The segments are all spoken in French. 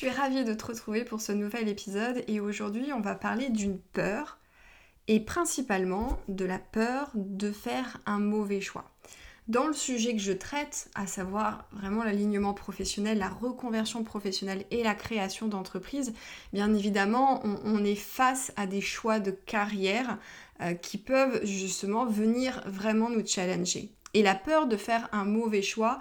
suis ravie de te retrouver pour ce nouvel épisode et aujourd'hui on va parler d'une peur et principalement de la peur de faire un mauvais choix. Dans le sujet que je traite, à savoir vraiment l'alignement professionnel, la reconversion professionnelle et la création d'entreprise, bien évidemment, on, est face à des choix de carrière euh, qui peuvent justement venir vraiment nous challenger. Et la peur de faire un mauvais choix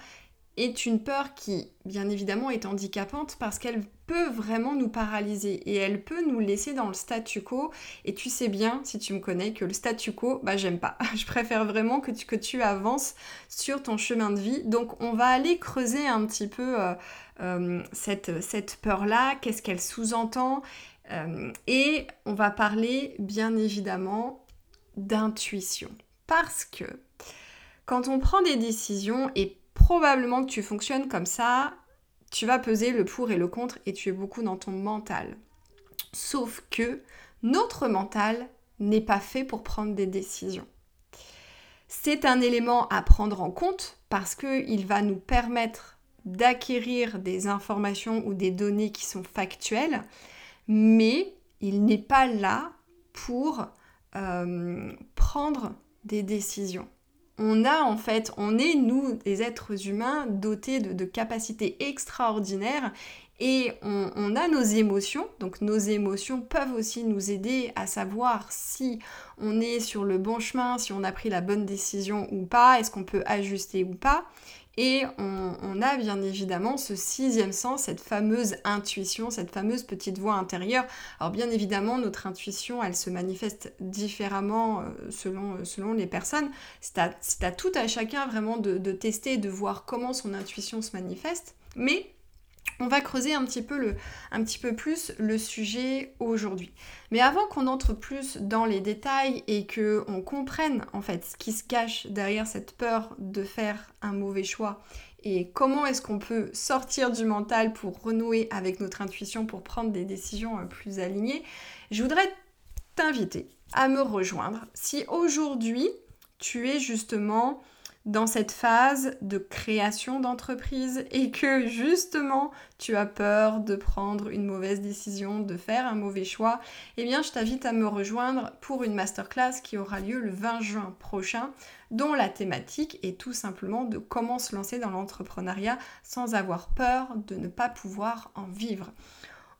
une peur qui, bien évidemment, est handicapante parce qu'elle peut vraiment nous paralyser et elle peut nous laisser dans le statu quo. Et tu sais bien, si tu me connais, que le statu quo, bah j'aime pas. Je préfère vraiment que tu, que tu avances sur ton chemin de vie. Donc on va aller creuser un petit peu euh, euh, cette, cette peur-là, qu'est-ce qu'elle sous-entend. Euh, et on va parler, bien évidemment, d'intuition. Parce que quand on prend des décisions, et probablement que tu fonctionnes comme ça, tu vas peser le pour et le contre et tu es beaucoup dans ton mental. Sauf que notre mental n'est pas fait pour prendre des décisions. C'est un élément à prendre en compte parce qu'il va nous permettre d'acquérir des informations ou des données qui sont factuelles, mais il n'est pas là pour euh, prendre des décisions on a en fait, on est nous des êtres humains dotés de, capacités extraordinaires et on, a nos émotions, donc nos émotions peuvent aussi nous aider à savoir si on est sur le bon chemin, si on a pris la bonne décision ou pas, est-ce qu'on peut ajuster ou pas. Et on, a bien évidemment ce sixième sens, cette fameuse intuition, cette fameuse petite voix intérieure. Alors bien évidemment, notre intuition, elle se manifeste différemment euh, selon, euh, selon les personnes. C'est à, tout à chacun vraiment de, de tester, de voir comment son intuition se manifeste. Mais on va creuser un petit peu, un petit peu plus le sujet aujourd'hui. Mais avant qu'on entre plus dans les détails et que on comprenne en fait ce qui se cache derrière cette peur de faire un mauvais choix et comment est-ce qu'on peut sortir du mental pour renouer avec notre intuition pour prendre des décisions euh, plus alignées, je voudrais t'inviter à me rejoindre si aujourd'hui tu es justement dans cette phase de création d'entreprise et que justement tu as peur de prendre une mauvaise décision, de faire un mauvais choix, eh bien je t'invite à me rejoindre pour une masterclass qui aura lieu le 20 juin prochain dont la thématique est tout simplement de comment se lancer dans l'entrepreneuriat sans avoir peur de ne pas pouvoir en vivre.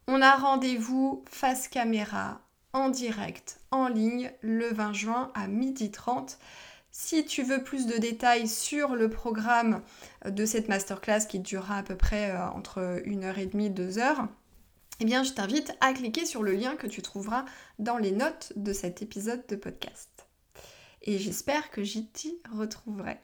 On a rendez-vous face caméra en direct, en ligne, le 20 juin à 12h30. Si tu veux plus de détails sur le programme de cette masterclass qui durera à peu près euh, entre 1h30 et 2h, eh bien je t'invite à cliquer sur le lien que tu trouveras dans les notes de cet épisode de podcast. Et j'espère que j'y t'y retrouverai.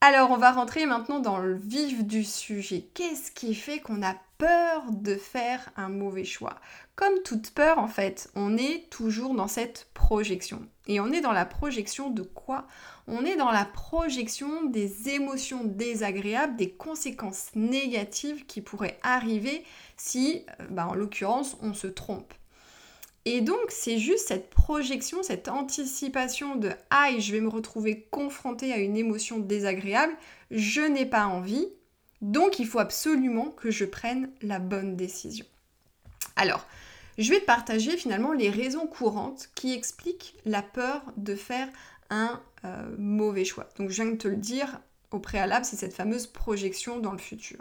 Alors on va rentrer maintenant dans le vif du sujet. Qu'est-ce qui fait qu'on a peur de faire un mauvais choix Comme toute peur en fait, on est toujours dans cette projection. Et on est dans la projection de quoi? On est dans la projection des émotions désagréables, des conséquences négatives qui pourraient arriver si, euh, bah, en l'occurrence, on se trompe. Et donc, c'est juste cette projection, cette anticipation de aïe, je vais me retrouver confronté à une émotion désagréable, je n'ai pas envie, donc il faut absolument que je prenne la bonne décision. Alors, je vais te partager finalement les raisons courantes qui expliquent la peur de faire un euh, mauvais choix. Donc, je viens de te le dire au préalable, c'est cette fameuse projection dans le futur.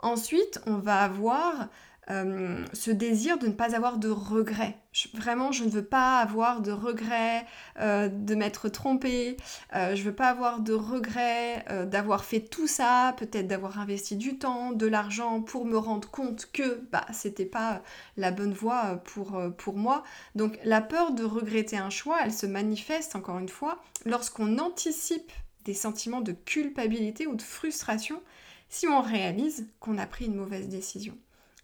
Ensuite, on va avoir euh, ce désir de ne pas avoir de regrets. vraiment, je ne veux pas avoir de regrets euh, de m'être trompée, euh, je veux pas avoir de regrets d'avoir fait tout ça, peut-être d'avoir investi du temps, de l'argent pour me rendre compte que bah, c'était pas la bonne voie pour, pour moi. Donc la peur de regretter un choix, elle se manifeste encore une fois lorsqu'on anticipe des sentiments de culpabilité ou de frustration si on réalise qu'on a pris une mauvaise décision.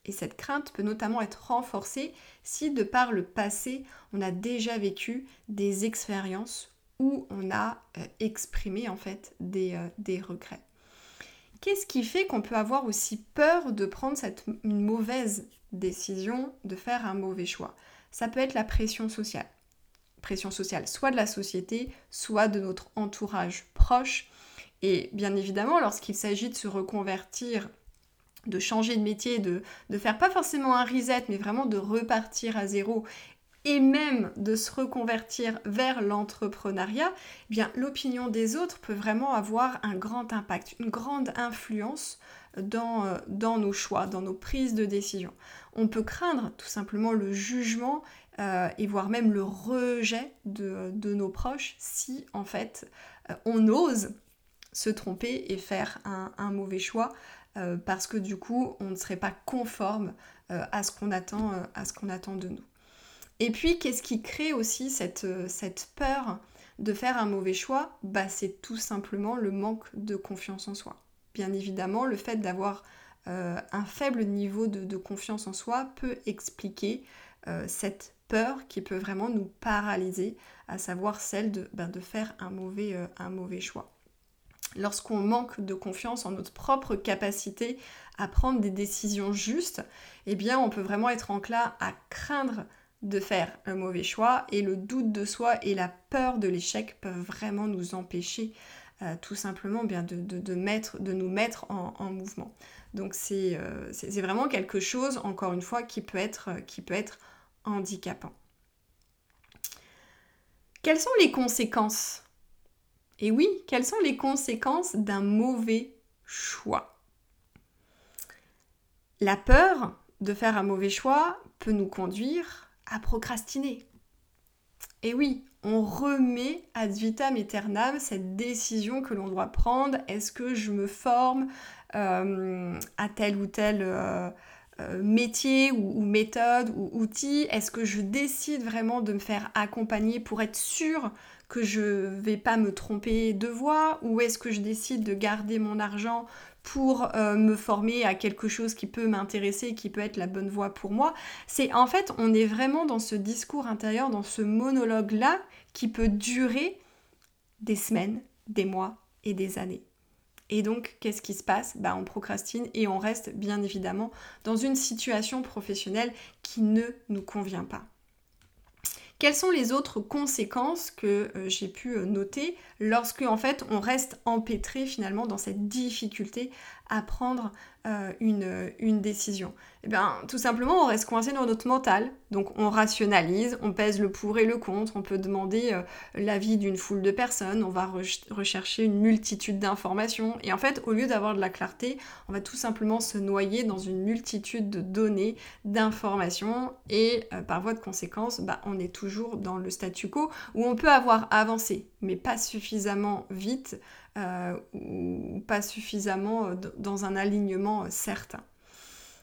Et cette crainte peut notamment être renforcée si de par le passé, on a déjà vécu des expériences où on a euh, exprimé en fait des, euh, des regrets. Qu'est-ce qui fait qu'on peut avoir aussi peur de prendre cette mauvaise décision, de faire un mauvais choix? Ça peut être la pression sociale. Pression sociale soit de la société, soit de notre entourage proche. Et bien évidemment, lorsqu'il s'agit de se reconvertir de changer de métier, de, de faire pas forcément un reset, mais vraiment de repartir à zéro et même de se reconvertir vers l'entrepreneuriat, eh bien l'opinion des autres peut vraiment avoir un grand impact, une grande influence dans, euh, dans nos choix, dans nos prises de décision. On peut craindre tout simplement le jugement euh, et voire même le rejet de, nos proches si en fait euh, on ose se tromper et faire un, mauvais choix parce que du coup on ne serait pas conforme à ce qu'on attend, à ce qu'on attend de nous. Et puis, qu'est-ce qui crée aussi cette, euh, peur de faire un mauvais choix? Bah, C'est tout simplement le manque de confiance en soi. Bien évidemment, le fait d'avoir euh, un faible niveau de, confiance en soi peut expliquer euh, cette peur qui peut vraiment nous paralyser, à savoir celle de, ben, faire un mauvais choix. Lorsqu'on manque de confiance en notre propre capacité à prendre des décisions justes, eh bien on peut vraiment être enclin à craindre de faire un mauvais choix et le doute de soi et la peur de l'échec peuvent vraiment nous empêcher euh, tout simplement bien de, nous mettre en, mouvement. Donc euh, c'est vraiment quelque chose, encore une fois, qui peut être handicapant. Quelles sont les conséquences Et oui, quelles sont les conséquences d'un mauvais choix? La peur de faire un mauvais choix peut nous conduire à procrastiner. Et oui, on remet ad vitam aeternam cette décision que l'on doit prendre. Est-ce que je me forme euh, à tel ou tel euh, euh, métier ou, méthode ou outil? Est-ce que je décide vraiment de me faire accompagner pour être sûr que je vais pas me tromper de voie Ou est-ce que je décide de garder mon argent pour euh, me former à quelque chose qui peut m'intéresser, qui peut être la bonne voie pour moi? C'est en fait, on est vraiment dans ce discours intérieur, dans ce monologue-là, qui peut durer des semaines, des mois et des années. Et donc, qu'est-ce qui se passe? Bah, On procrastine et on reste bien évidemment dans une situation professionnelle qui ne nous convient pas. Quelles sont les autres conséquences que euh, j'ai pu euh, noter lorsque en fait on reste empêtré finalement dans cette difficulté à prendre euh, une, une, décision Eh bien, tout simplement, on reste coincé dans notre mental. Donc, on rationalise, on pèse le pour et le contre, on peut demander euh, l'avis d'une foule de personnes, on va rechercher une multitude d'informations. Et en fait, au lieu d'avoir de la clarté, on va tout simplement se noyer dans une multitude de données, d'informations. Et euh, par voie de conséquence, bah, on est toujours dans le statu quo où on peut avoir avancé, mais pas suffisamment vite ou pas suffisamment euh, dans un alignement euh, certain.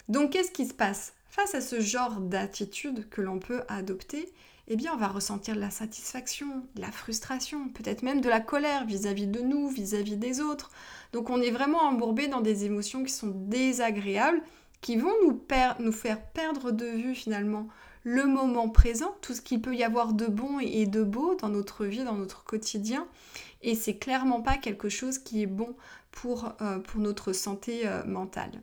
Donc qu'est-ce qui se passe? Face à ce genre d'attitude que l'on peut adopter, eh bien on va ressentir de la satisfaction, de la frustration, peut-être même de la colère vis-à-vis de nous, vis-à-vis des autres. Donc on est vraiment embourbé dans des émotions qui sont désagréables, qui vont nous faire perdre de vue finalement le moment présent, tout ce qu'il peut y avoir de bon et de beau dans notre vie, dans notre quotidien. Et c'est clairement pas quelque chose qui est bon pour, euh, notre santé euh, mentale.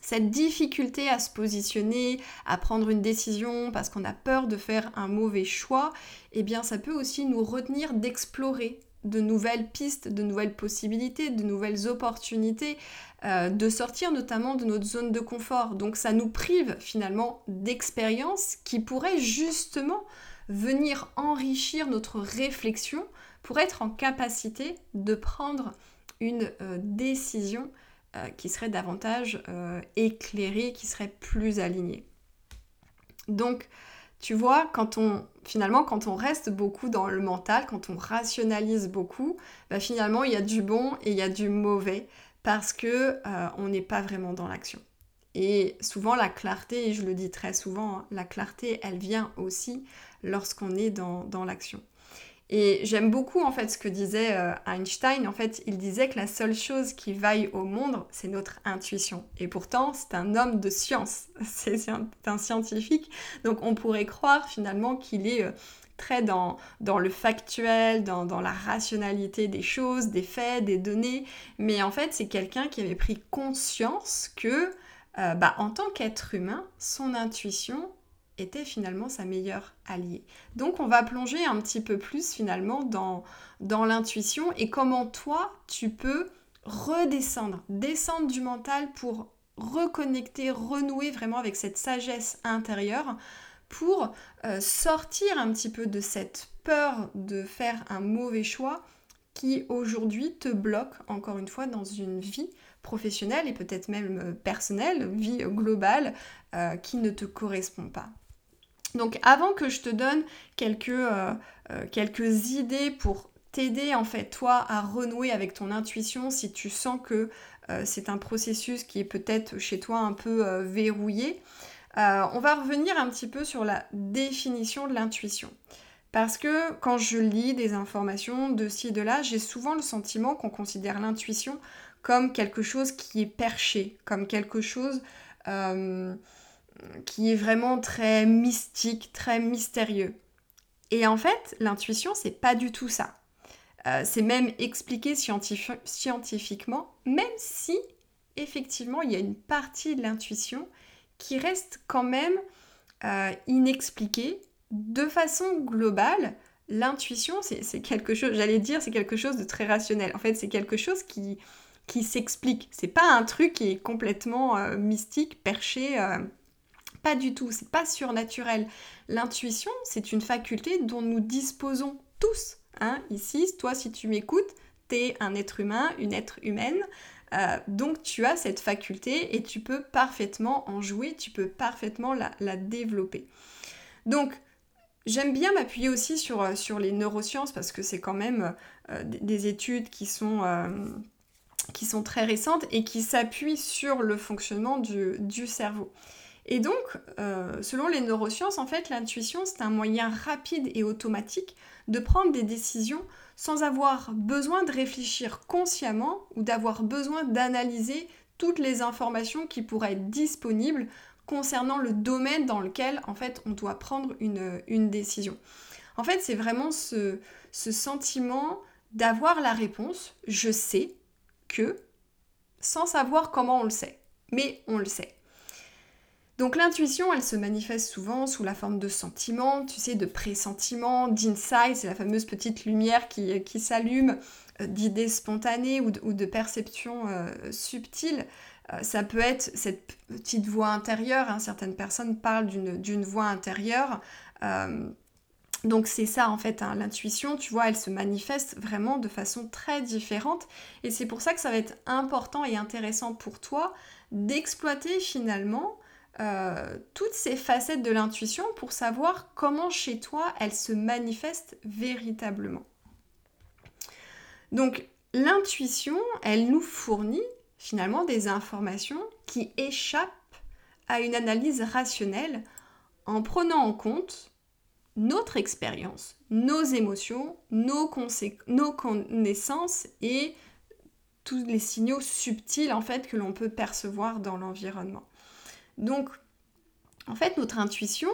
Cette difficulté à se positionner, à prendre une décision parce qu'on a peur de faire un mauvais choix, eh bien ça peut aussi nous retenir d'explorer de nouvelles pistes, de nouvelles possibilités, de nouvelles opportunités, euh, de sortir notamment de notre zone de confort. Donc ça nous prive finalement d'expériences qui pourraient justement venir enrichir notre réflexion pour être en capacité de prendre une euh, décision euh, qui serait davantage éclairée, qui serait plus alignée. Donc tu vois, quand on finalement quand on reste beaucoup dans le mental, quand on rationalise beaucoup, bah, finalement il y a du bon et il y a du mauvais parce que euh, on n'est pas vraiment dans l'action. Et souvent la clarté, et je le dis très souvent, hein, la clarté elle vient aussi lorsqu'on est dans l'action. Et j'aime beaucoup en fait ce que disait euh, Einstein. En fait, il disait que la seule chose qui vaille au monde, c'est notre intuition. Et pourtant, c'est un homme de science, c'est un scientifique. Donc on pourrait croire finalement qu'il est euh, très dans, le factuel, dans, dans, la rationalité des choses, des faits, des données. Mais en fait, c'est quelqu'un qui avait pris conscience que, euh, bah, en tant qu'être humain, son intuition était finalement sa meilleure alliée. Donc on va plonger un petit peu plus finalement dans, dans l'intuition et comment toi tu peux redescendre, descendre du mental pour reconnecter, renouer vraiment avec cette sagesse intérieure pour euh, sortir un petit peu de cette peur de faire un mauvais choix qui aujourd'hui te bloque encore une fois dans une vie professionnelle et peut-être même euh, personnelle, vie globale euh, qui ne te correspond pas. Donc avant que je te donne quelques, quelques idées pour t'aider en fait toi à renouer avec ton intuition si tu sens que c'est un processus qui est peut-être chez toi un peu verrouillé, euh, on va revenir un petit peu sur la définition de l'intuition. Parce que quand je lis des informations de ci et de là, j'ai souvent le sentiment qu'on considère l'intuition comme quelque chose qui est perché, comme quelque chose euh, qui est vraiment très mystique, très mystérieux. Et en fait, l'intuition, c'est pas du tout ça. Euh, c'est même expliqué scientifiquement, même si effectivement il y a une partie de l'intuition qui reste quand même euh, inexpliqué. De façon globale, l'intuition, c'est quelque chose, j'allais dire, c'est quelque chose de très rationnel. En fait, c'est quelque chose qui, qui s'explique. C'est pas un truc qui est complètement euh, mystique, perché. Pas du tout, c'est pas surnaturel. L'intuition, c'est une faculté dont nous disposons tous. Hein. Ici, toi, si tu m'écoutes, t'es un être humain, une être humaine. Euh, donc tu as cette faculté et tu peux parfaitement en jouer, tu peux parfaitement la, développer. Donc j'aime bien m'appuyer aussi sur, euh, sur, les neurosciences parce que c'est quand même euh, des études qui sont, très récentes et qui s'appuient sur le fonctionnement du cerveau. Et donc, selon les neurosciences, en fait, l'intuition, c'est un moyen rapide et automatique de prendre des décisions sans avoir besoin de réfléchir consciemment ou d'avoir besoin d'analyser toutes les informations qui pourraient être disponibles concernant le domaine dans lequel en fait on doit prendre une, décision. En fait, c'est vraiment ce, ce sentiment d'avoir la réponse, je sais que, sans savoir comment on le sait, mais on le sait. Donc l'intuition, elle se manifeste souvent sous la forme de sentiments, tu sais, de pressentiments, d'insights, c'est la fameuse petite lumière qui, qui s'allume, euh, d'idées spontanées ou de, perceptions euh, subtiles. Euh, ça peut être cette petite voix intérieure, hein. certaines personnes parlent d'une voix intérieure. donc c'est ça en fait, hein. l'intuition, tu vois, elle se manifeste vraiment de façon très différente. Et c'est pour ça que ça va être important et intéressant pour toi d'exploiter finalement euh, toutes ces facettes de l'intuition pour savoir comment chez toi elle se manifeste véritablement. Donc l'intuition, elle nous fournit finalement des informations qui échappent à une analyse rationnelle en prenant en compte notre expérience, nos émotions, nos, nos connaissances et tous les signaux subtils en fait que l'on peut percevoir dans l'environnement. Donc, en fait, notre intuition,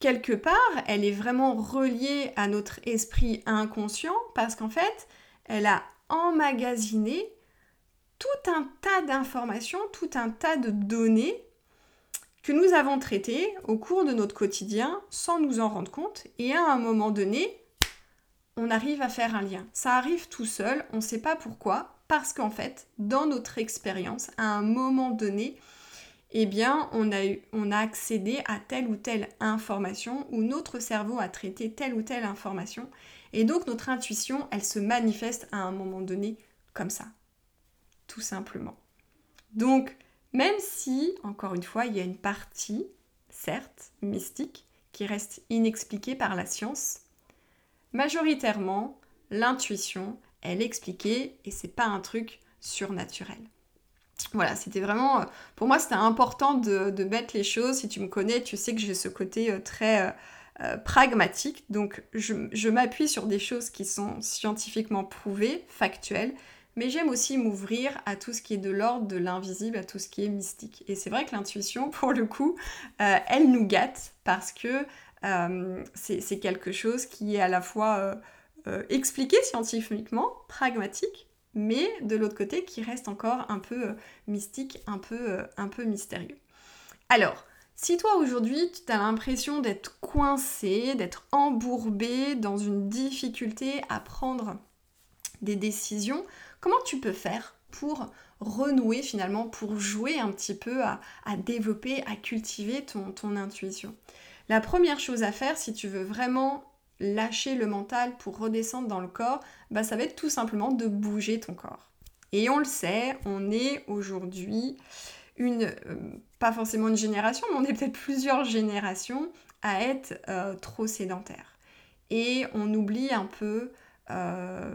quelque part, elle est vraiment reliée à notre esprit inconscient parce qu'en fait, elle a emmagasiné tout un tas d'informations, tout un tas de données que nous avons traitées au cours de notre quotidien sans nous en rendre compte. Et à un moment donné, on arrive à faire un lien. Ça arrive tout seul, on ne sait pas pourquoi, parce qu'en fait, dans notre expérience, à un moment donné, eh bien, on a, accédé à telle ou telle information, ou notre cerveau a traité telle ou telle information, et donc notre intuition, elle se manifeste à un moment donné comme ça, tout simplement. Donc, même si, encore une fois, il y a une partie, certes, mystique, qui reste inexpliquée par la science, majoritairement, l'intuition, elle est expliquée et c'est pas un truc surnaturel. Voilà, c'était vraiment, euh, pour moi, c'était important de, mettre les choses. Si tu me connais, tu sais que j'ai ce côté euh, très euh, pragmatique. Donc, je, m'appuie sur des choses qui sont scientifiquement prouvées, factuelles, mais j'aime aussi m'ouvrir à tout ce qui est de l'ordre de l'invisible, à tout ce qui est mystique. Et c'est vrai que l'intuition, pour le coup, elle nous gâte parce que c'est quelque chose qui est à la fois expliqué scientifiquement, pragmatique, mais de l'autre côté qui reste encore un peu euh, mystique, un peu, euh, un peu mystérieux. Alors, si toi aujourd'hui tu as l'impression d'être coincé, d'être embourbé dans une difficulté à prendre des décisions, comment tu peux faire pour renouer finalement, pour jouer un petit peu à, développer, à cultiver ton, ton intuition? La première chose à faire si tu veux vraiment lâcher le mental pour redescendre dans le corps, bah ça va être tout simplement de bouger ton corps. Et on le sait, on est aujourd'hui une, euh, pas forcément une génération, mais on est peut-être plusieurs générations à être euh, trop sédentaires. Et on oublie un peu euh,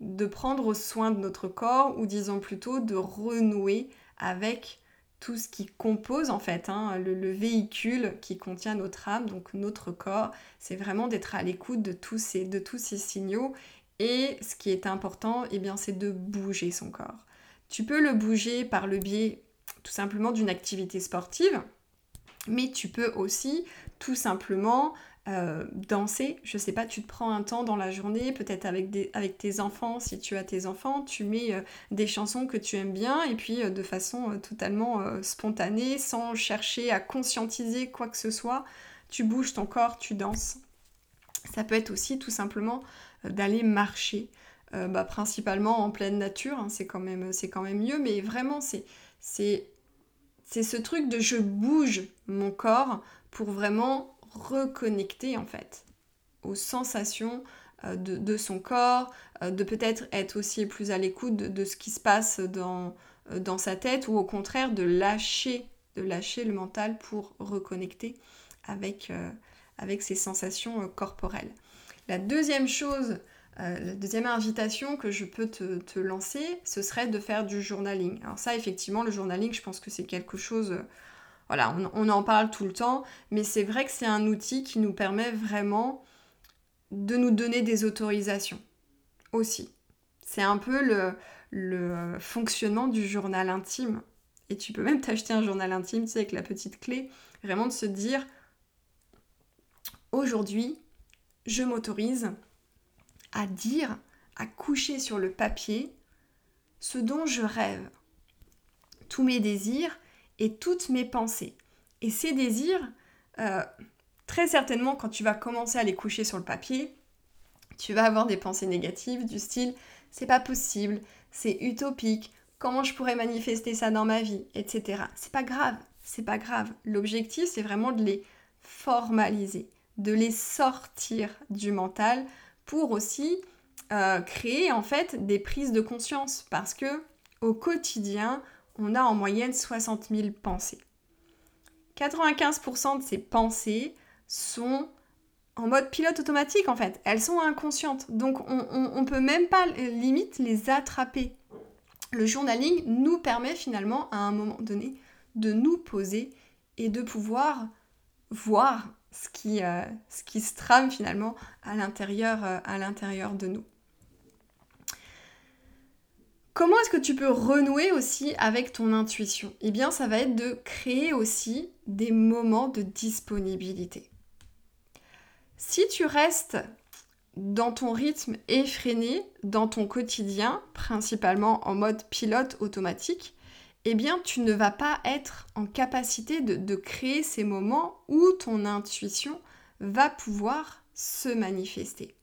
de prendre soin de notre corps, ou disons plutôt de renouer avec tout ce qui compose en fait hein, le, véhicule qui contient notre âme, donc notre corps. C'est vraiment d'être à l'écoute de, tous ces, de tous ces signaux. Et ce qui est important, eh bien, c'est de bouger son corps. Tu peux le bouger par le biais tout simplement d'une activité sportive, mais tu peux aussi tout simplement euh, danser, je sais pas, tu te prends un temps dans la journée, peut-être avec, avec tes enfants, si tu as tes enfants, tu mets euh, des chansons que tu aimes bien et puis euh, de façon totalement spontanée, sans chercher à conscientiser quoi que ce soit, tu bouges ton corps, tu danses. Ça peut être aussi tout simplement d'aller marcher, bah, principalement en pleine nature, hein, c'est quand, même, quand même mieux, mais vraiment c'est c'est ce truc de je bouge mon corps pour vraiment reconnecter en fait aux sensations euh, de, son corps, euh, de peut-être être aussi plus à l'écoute de, ce qui se passe dans, euh, dans sa tête ou au contraire de lâcher, de lâcher le mental pour reconnecter avec, avec ses sensations corporelles. La deuxième chose la deuxième invitation que je peux te, lancer, ce serait de faire du journaling. Alors ça, effectivement, le journaling, je pense que c'est quelque chose... Voilà, on, en parle tout le temps, mais c'est vrai que c'est un outil qui nous permet vraiment de nous donner des autorisations aussi. C'est un peu le, le fonctionnement du journal intime. Et tu peux même t'acheter un journal intime, tu sais, avec la petite clé, vraiment de se dire, aujourd'hui, je m'autorise à dire, à coucher sur le papier ce dont je rêve, tous mes désirs toutes mes pensées. Et ces désirs, euh, très certainement, quand tu vas commencer à les coucher sur le papier, tu vas avoir des pensées négatives du style c'est pas possible, c'est utopique, comment je pourrais manifester ça dans ma vie, etc. C'est pas grave, c'est pas grave. L'objectif, c'est vraiment de les formaliser, de les sortir du mental pour aussi euh, créer en fait des prises de conscience parce que au quotidien, on a en moyenne 60 000 pensées. 95% de ces pensées sont en mode pilote automatique en fait. Elles sont inconscientes. Donc on ne peut même pas limite les attraper. Le journaling nous permet finalement à un moment donné de nous poser et de pouvoir voir ce qui, euh, se trame finalement à l'intérieur, euh, à l'intérieur de nous. Comment est-ce que tu peux renouer aussi avec ton intuition? Eh bien, ça va être de créer aussi des moments de disponibilité. Si tu restes dans ton rythme effréné, dans ton quotidien, principalement en mode pilote automatique, eh bien tu ne vas pas être en capacité de, créer ces moments où ton intuition va pouvoir se manifester.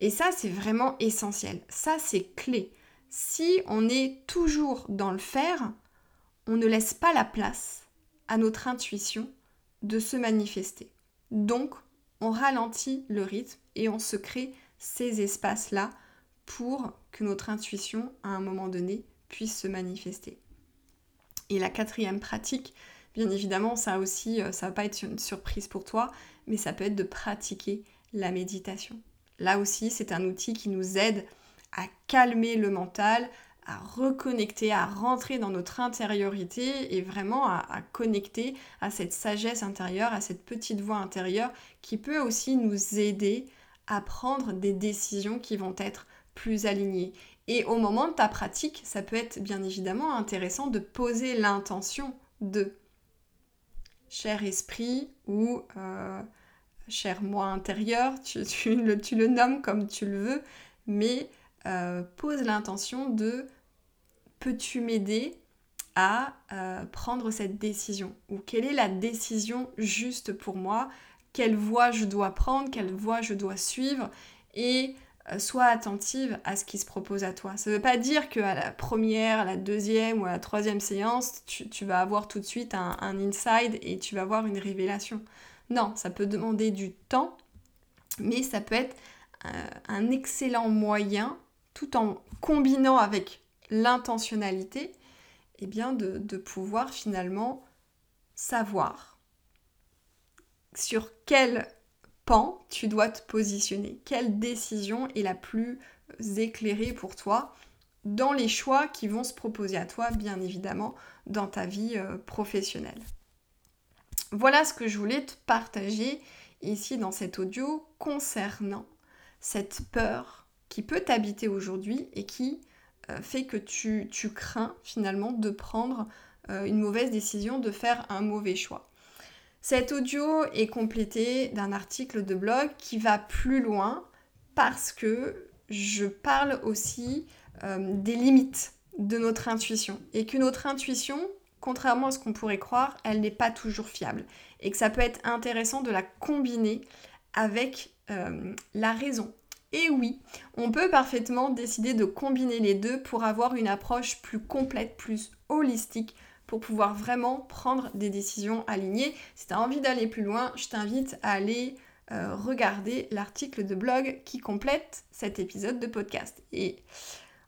Et ça, c'est vraiment essentiel. Ça, c'est clé. Si on est toujours dans le faire, on ne laisse pas la place à notre intuition de se manifester. Donc, on ralentit le rythme et on se crée ces espaces-là pour que notre intuition, à un moment donné, puisse se manifester. Et la quatrième pratique, bien évidemment, ça aussi, euh, ça va pas être une surprise pour toi, mais ça peut être de pratiquer la méditation. Là aussi, c'est un outil qui nous aide à calmer le mental, à reconnecter, à rentrer dans notre intériorité et vraiment à, connecter à cette sagesse intérieure, à cette petite voix intérieure qui peut aussi nous aider à prendre des décisions qui vont être plus alignées. Et au moment de ta pratique, ça peut être bien évidemment intéressant de poser l'intention de cher esprit ou euh, cher moi intérieur, tu, le, nommes comme tu le veux, mais euh, pose l'intention de peux-tu m'aider à euh, prendre cette décision? Ou quelle est la décision juste pour moi? Quelle voie je dois prendre? Quelle voie je dois suivre? Et euh, sois attentive à ce qui se propose à toi. Ça ne veut pas dire qu'à la première, à la deuxième ou à la troisième séance, tu, vas avoir tout de suite un, inside et tu vas avoir une révélation. Non, ça peut demander du temps, mais ça peut être un excellent moyen, tout en combinant avec l'intentionnalité, eh bien de, de pouvoir finalement savoir sur quel pan tu dois te positionner, quelle décision est la plus éclairée pour toi dans les choix qui vont se proposer à toi, bien évidemment, dans ta vie euh, professionnelle. Voilà ce que je voulais te partager ici dans cet audio concernant cette peur qui peut t'habiter aujourd'hui et qui euh, fait que tu, crains finalement de prendre euh, une mauvaise décision, de faire un mauvais choix. Cet audio est complété d'un article de blog qui va plus loin parce que je parle aussi euh, des limites de notre intuition et que notre intuition, contrairement à ce qu'on pourrait croire, elle n'est pas toujours fiable et que ça peut être intéressant de la combiner avec la raison. Et oui, on peut parfaitement décider de combiner les deux pour avoir une approche plus complète, plus holistique pour pouvoir vraiment prendre des décisions alignées. Si tu as envie d'aller plus loin, je t'invite à aller euh, regarder l'article de blog qui complète cet épisode de podcast. Et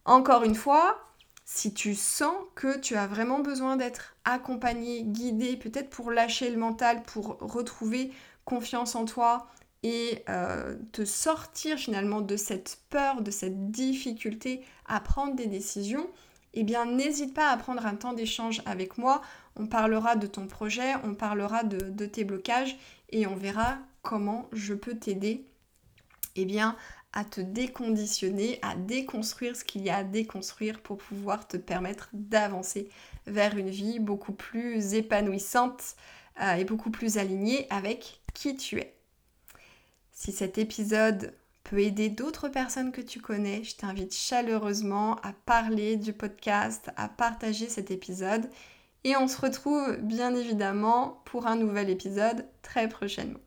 encore une fois, si tu sens que tu as vraiment besoin d'être accompagné, guidé, peut-être pour lâcher le mental, pour retrouver confiance en toi et euh, te sortir finalement de cette peur, de cette difficulté à prendre des décisions, eh bien n'hésite pas à prendre un temps d'échange avec moi. On parlera de ton projet, on parlera de, tes blocages et on verra comment je peux t'aider eh bien, à te déconditionner, à déconstruire ce qu'il y a à déconstruire pour pouvoir te permettre d'avancer vers une vie beaucoup plus épanouissante euh, et beaucoup plus alignée avec qui tu es. Si cet épisode peut aider d'autres personnes que tu connais, je t'invite chaleureusement à parler du podcast, à partager cet épisode. Et on se retrouve bien évidemment pour un nouvel épisode très prochainement.